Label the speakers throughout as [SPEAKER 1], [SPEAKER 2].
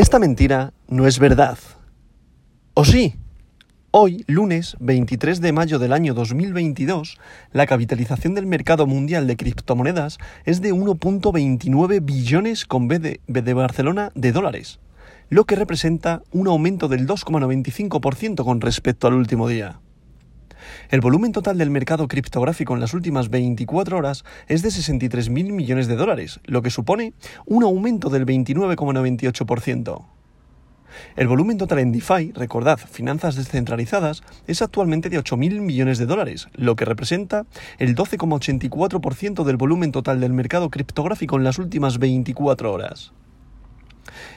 [SPEAKER 1] Esta mentira no es verdad. ¿O sí? Hoy, lunes 23 de mayo del año 2022, la capitalización del mercado mundial de criptomonedas es de 1.29 billones con B de, B de Barcelona de dólares, lo que representa un aumento del 2,95% con respecto al último día. El volumen total del mercado criptográfico en las últimas 24 horas es de 63.000 millones de dólares, lo que supone un aumento del 29,98%. El volumen total en DeFi, recordad, finanzas descentralizadas, es actualmente de 8.000 millones de dólares, lo que representa el 12,84% del volumen total del mercado criptográfico en las últimas 24 horas.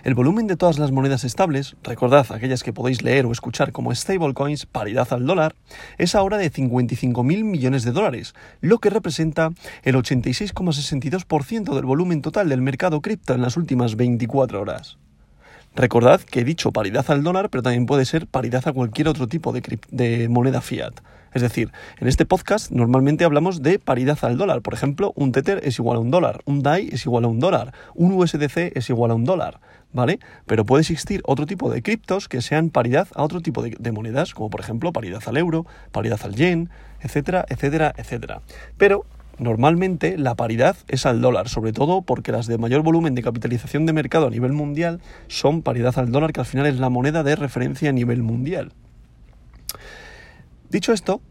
[SPEAKER 1] El volumen de todas las monedas estables, recordad aquellas que podéis leer o escuchar como stablecoins, paridad al dólar, es ahora de 55.000 millones de dólares, lo que representa el 86,62% del volumen total del mercado cripto en las últimas 24 horas. Recordad que he dicho paridad al dólar, pero también puede ser paridad a cualquier otro tipo de, moneda fiat. Es decir, en este podcast normalmente hablamos de paridad al dólar. Por ejemplo, un Tether es igual a un dólar, un DAI es igual a un dólar, un USDC es igual a un dólar, ¿vale? Pero puede existir otro tipo de criptos que sean paridad a otro tipo de, de monedas, como por ejemplo paridad al euro, paridad al yen, etcétera, etcétera, etcétera. Pero Normalmente la paridad es al dólar, sobre todo porque las de mayor volumen de capitalización de mercado a nivel mundial son paridad al dólar, que al final es la moneda de referencia a nivel mundial. Dicho esto,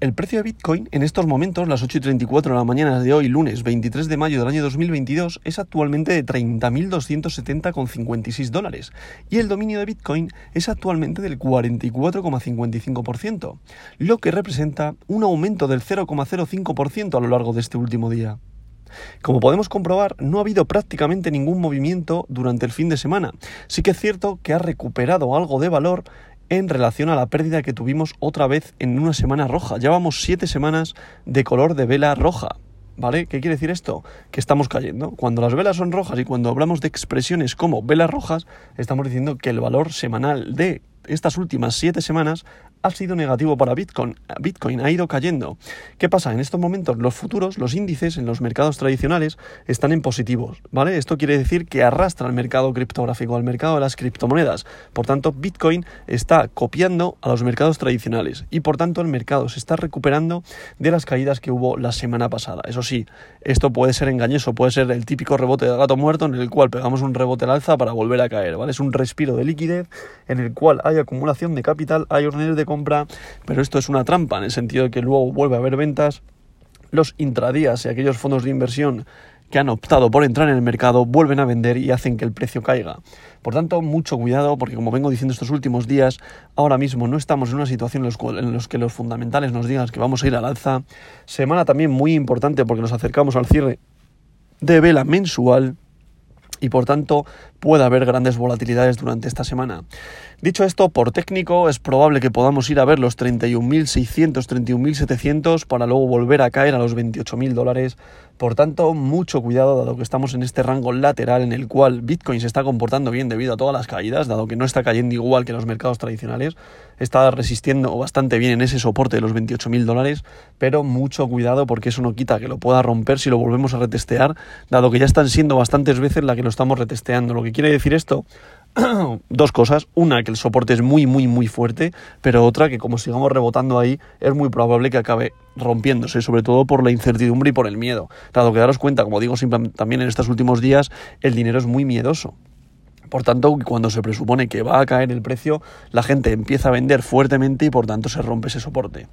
[SPEAKER 1] el precio de Bitcoin en estos momentos, las 8 y 34 de la mañana de hoy, lunes 23 de mayo del año 2022, es actualmente de 30.270,56 dólares y el dominio de Bitcoin es actualmente del 44,55%, lo que representa un aumento del 0,05% a lo largo de este último día. Como podemos comprobar, no ha habido prácticamente ningún movimiento durante el fin de semana. Sí que es cierto que ha recuperado algo de valor en relación a la pérdida que tuvimos otra vez en una semana roja. Llevamos siete semanas de color de vela roja. ¿Vale? ¿Qué quiere decir esto? Que estamos cayendo. Cuando las velas son rojas y cuando hablamos de expresiones como velas rojas, estamos diciendo que el valor semanal de estas últimas siete semanas ha sido negativo para Bitcoin. Bitcoin ha ido cayendo. ¿Qué pasa? En estos momentos los futuros, los índices en los mercados tradicionales están en positivos, ¿vale? Esto quiere decir que arrastra al mercado criptográfico, al mercado de las criptomonedas. Por tanto, Bitcoin está copiando a los mercados tradicionales y por tanto el mercado se está recuperando de las caídas que hubo la semana pasada. Eso sí, esto puede ser engañoso, puede ser el típico rebote de gato muerto en el cual pegamos un rebote al alza para volver a caer. Es un respiro de liquidez en el cual hay acumulación de capital, hay órdenes de compra, pero esto es una trampa en el sentido de que luego vuelve a haber ventas. Los intradías y aquellos fondos de inversión que han optado por entrar en el mercado vuelven a vender y hacen que el precio caiga. Por tanto, mucho cuidado porque como vengo diciendo estos últimos días, ahora mismo no estamos en una situación en la que los fundamentales nos digan que vamos a ir al alza. Semana también muy importante porque nos acercamos al cierre de vela mensual y por tanto puede haber grandes volatilidades durante esta semana. Dicho esto, por técnico es probable que podamos ir a ver los 31.600, 31.700 para luego volver a caer a los 28.000 dólares. Por tanto, mucho cuidado dado que estamos en este rango lateral en el cual Bitcoin se está comportando bien debido a todas las caídas, dado que no está cayendo igual que los mercados tradicionales, está resistiendo bastante bien en ese soporte de los 28.000 dólares, pero mucho cuidado porque eso no quita que lo pueda romper si lo volvemos a retestear, dado que ya están siendo bastantes veces la que lo estamos retesteando. Lo que quiere decir esto dos cosas. Una, que el soporte es muy, muy, muy fuerte, pero otra, que como sigamos rebotando ahí, es muy probable que acabe rompiéndose, sobre todo por la incertidumbre y por el miedo. Dado que daros cuenta, como digo también en estos últimos días, el dinero es muy miedoso. Por tanto, cuando se presupone que va a caer el precio, la gente empieza a vender fuertemente y por tanto se rompe ese soporte.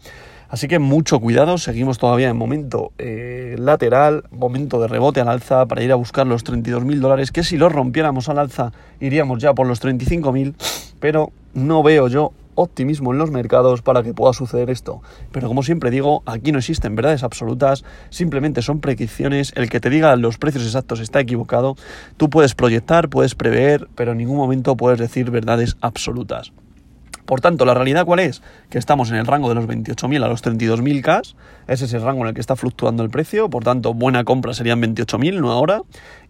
[SPEAKER 1] Así que mucho cuidado, seguimos todavía en momento eh, lateral, momento de rebote al alza para ir a buscar los 32.000 dólares, que si los rompiéramos al alza iríamos ya por los 35.000, pero no veo yo optimismo en los mercados para que pueda suceder esto. Pero como siempre digo, aquí no existen verdades absolutas, simplemente son predicciones, el que te diga los precios exactos está equivocado, tú puedes proyectar, puedes prever, pero en ningún momento puedes decir verdades absolutas. Por tanto, ¿la realidad cuál es? Que estamos en el rango de los 28.000 a los 32.000 K, ese es el rango en el que está fluctuando el precio, por tanto, buena compra serían 28.000, no ahora,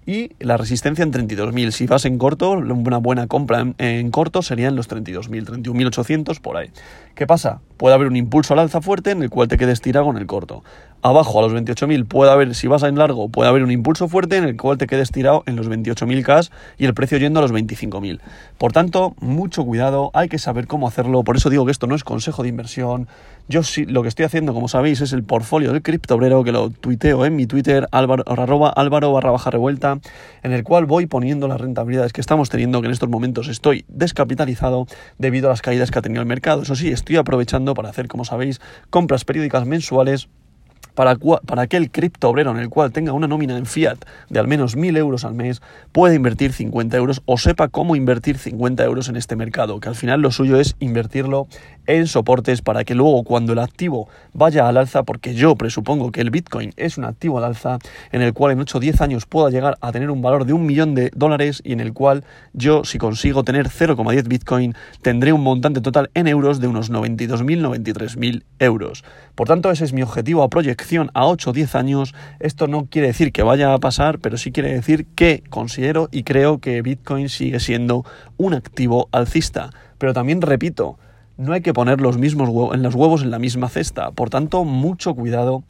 [SPEAKER 1] y la resistencia en 32.000. Si vas en corto, una buena compra en, corto serían los 32.000, 31.800 por ahí. ¿Qué pasa? Puede haber un impulso al alza fuerte en el cual te quedes tirado en el corto. Abajo a los 28.000 puede haber, si vas en largo, puede haber un impulso fuerte en el cual te quedes tirado en los 28.000 K y el precio yendo a los 25.000. Por tanto, mucho cuidado, hay que saber cómo hacerlo. Por eso digo que esto no es consejo de inversión. Yo sí, lo que estoy haciendo, como sabéis, es el portfolio del criptobrero que lo tuiteo en mi Twitter, álvaro, álvaro barra baja revuelta, en el cual voy poniendo las rentabilidades que estamos teniendo, que en estos momentos estoy descapitalizado debido a las caídas que ha tenido el mercado. Eso sí, estoy aprovechando para hacer, como sabéis, compras periódicas mensuales para, para aquel cripto obrero en el cual tenga una nómina en fiat de al menos 1.000 euros al mes, pueda invertir 50 euros o sepa cómo invertir 50 euros en este mercado, que al final lo suyo es invertirlo en soportes para que luego cuando el activo vaya al alza, porque yo presupongo que el Bitcoin es un activo al alza, en el cual en 8 o 10 años pueda llegar a tener un valor de un millón de dólares y en el cual yo, si consigo tener 0,10 Bitcoin, tendré un montante total en euros de unos 92.000, 93.000 euros. Por tanto, ese es mi objetivo a a 8 o 10 años. Esto no quiere decir que vaya a pasar, pero sí quiere decir que considero y creo que Bitcoin sigue siendo un activo alcista. Pero también repito, no hay que poner los mismos huevos, en los huevos en la misma cesta. Por tanto, mucho cuidado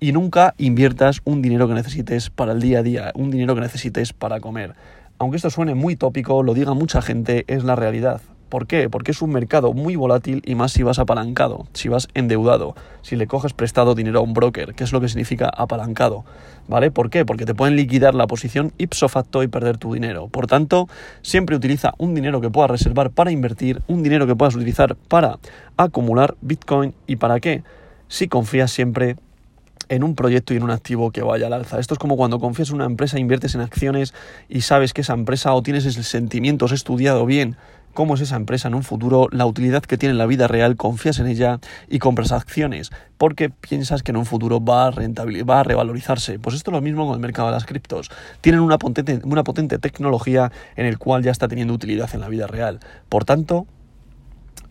[SPEAKER 1] y nunca inviertas un dinero que necesites para el día a día, un dinero que necesites para comer. Aunque esto suene muy tópico, lo diga mucha gente, es la realidad. ¿Por qué? Porque es un mercado muy volátil y más si vas apalancado, si vas endeudado, si le coges prestado dinero a un broker, que es lo que significa apalancado. ¿Vale? ¿Por qué? Porque te pueden liquidar la posición ipso facto y perder tu dinero. Por tanto, siempre utiliza un dinero que puedas reservar para invertir, un dinero que puedas utilizar para acumular Bitcoin y para qué? Si confías siempre en un proyecto y en un activo que vaya al alza. Esto es como cuando confías en una empresa, inviertes en acciones y sabes que esa empresa o tienes el sentimiento, has estudiado bien cómo es esa empresa en un futuro, la utilidad que tiene en la vida real, confías en ella y compras acciones porque piensas que en un futuro va a, va revalorizarse. Pues esto es lo mismo con el mercado de las criptos. Tienen una potente, una potente tecnología en el cual ya está teniendo utilidad en la vida real. Por tanto,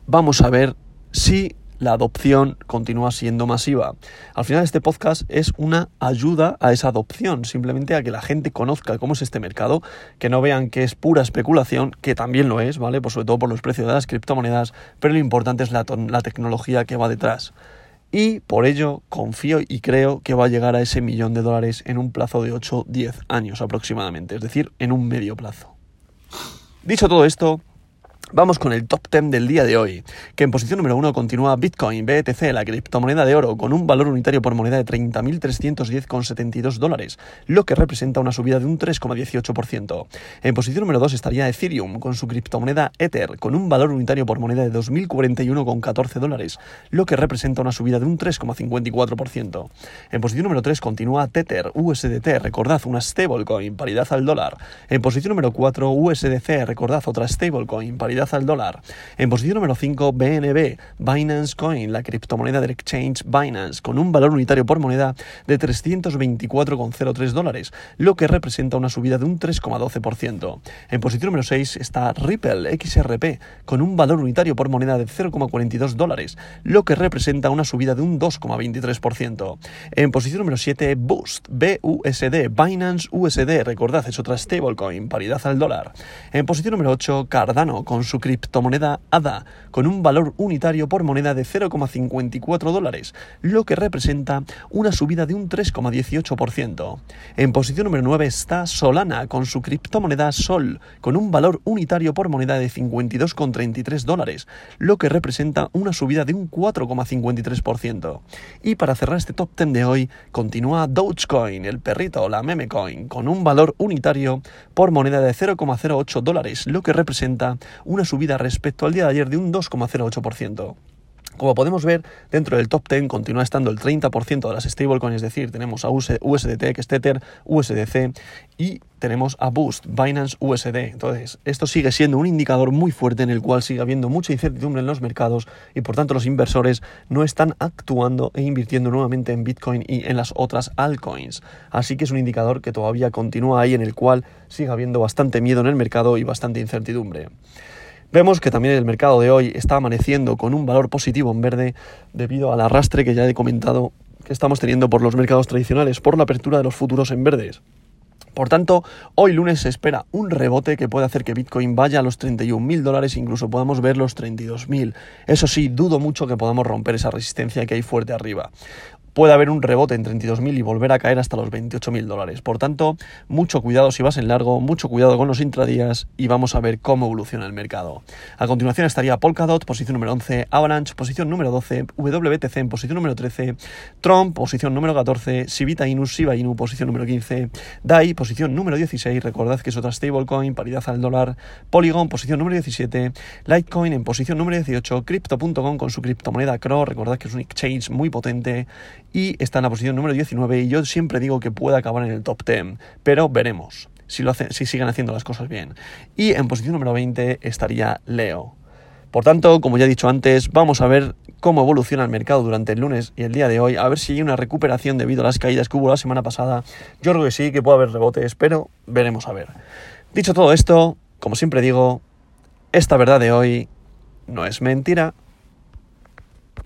[SPEAKER 1] vamos a ver si la adopción continúa siendo masiva. Al final este podcast es una ayuda a esa adopción, simplemente a que la gente conozca cómo es este mercado, que no vean que es pura especulación, que también lo es, ¿vale? Pues sobre todo por los precios de las criptomonedas, pero lo importante es la, la tecnología que va detrás. Y por ello confío y creo que va a llegar a ese millón de dólares en un plazo de 8-10 años aproximadamente, es decir, en un medio plazo. Dicho todo esto, Vamos con el top 10 del día de hoy, que en posición número 1 continúa Bitcoin, BTC, la criptomoneda de oro, con un valor unitario por moneda de 30.310,72 dólares, lo que representa una subida de un 3,18%. En posición número 2 estaría Ethereum, con su criptomoneda Ether, con un valor unitario por moneda de 2.041,14 dólares, lo que representa una subida de un 3,54%. En posición número 3 continúa Tether, USDT, recordad, una stablecoin, paridad al dólar. En posición número 4, USDC, recordad, otra stablecoin, paridad al dólar. En posición número 5, BNB, Binance Coin, la criptomoneda del exchange Binance, con un valor unitario por moneda de 324,03 dólares, lo que representa una subida de un 3,12%. En posición número 6 está Ripple XRP, con un valor unitario por moneda de 0,42 dólares, lo que representa una subida de un 2,23%. En posición número 7, Boost, BUSD, Binance USD, recordad, es otra stablecoin, paridad al dólar. En posición número 8, Cardano, con su criptomoneda ADA, con un valor unitario por moneda de 0,54 dólares, lo que representa una subida de un 3,18%. En posición número 9 está Solana, con su criptomoneda Sol, con un valor unitario por moneda de 52,33 dólares, lo que representa una subida de un 4,53%. Y para cerrar este top 10 de hoy, continúa Dogecoin, el perrito, la meme coin, con un valor unitario por moneda de 0,08 dólares, lo que representa una subida respecto al día de ayer de un 2,08%. Como podemos ver, dentro del top 10 continúa estando el 30% de las stablecoins, es decir, tenemos a USDT, que es Tether, USDC y tenemos a Boost, Binance USD. Entonces, esto sigue siendo un indicador muy fuerte en el cual sigue habiendo mucha incertidumbre en los mercados y por tanto los inversores no están actuando e invirtiendo nuevamente en Bitcoin y en las otras altcoins. Así que es un indicador que todavía continúa ahí en el cual sigue habiendo bastante miedo en el mercado y bastante incertidumbre. Vemos que también el mercado de hoy está amaneciendo con un valor positivo en verde debido al arrastre que ya he comentado que estamos teniendo por los mercados tradicionales, por la apertura de los futuros en verdes. Por tanto, hoy lunes se espera un rebote que puede hacer que Bitcoin vaya a los 31.000 dólares, incluso podamos ver los 32.000. Eso sí, dudo mucho que podamos romper esa resistencia que hay fuerte arriba puede haber un rebote en 32.000 y volver a caer hasta los 28.000 dólares. Por tanto, mucho cuidado si vas en largo, mucho cuidado con los intradías y vamos a ver cómo evoluciona el mercado. A continuación estaría Polkadot, posición número 11, Avalanche, posición número 12, WTC en posición número 13, Trump, posición número 14, Sivita Inu, Shiba Inu, posición número 15, DAI, posición número 16, recordad que es otra stablecoin, paridad al dólar, Polygon, posición número 17, Litecoin en posición número 18, Crypto.com con su criptomoneda CRO, recordad que es un exchange muy potente y está en la posición número 19 y yo siempre digo que puede acabar en el top 10, pero veremos si, lo si siguen haciendo las cosas bien. Y en posición número 20 estaría Leo. Por tanto, como ya he dicho antes, vamos a ver cómo evoluciona el mercado durante el lunes y el día de hoy, a ver si hay una recuperación debido a las caídas que hubo la semana pasada. Yo creo que sí, que puede haber rebotes, pero veremos a ver. Dicho todo esto, como siempre digo, esta verdad de hoy no es mentira.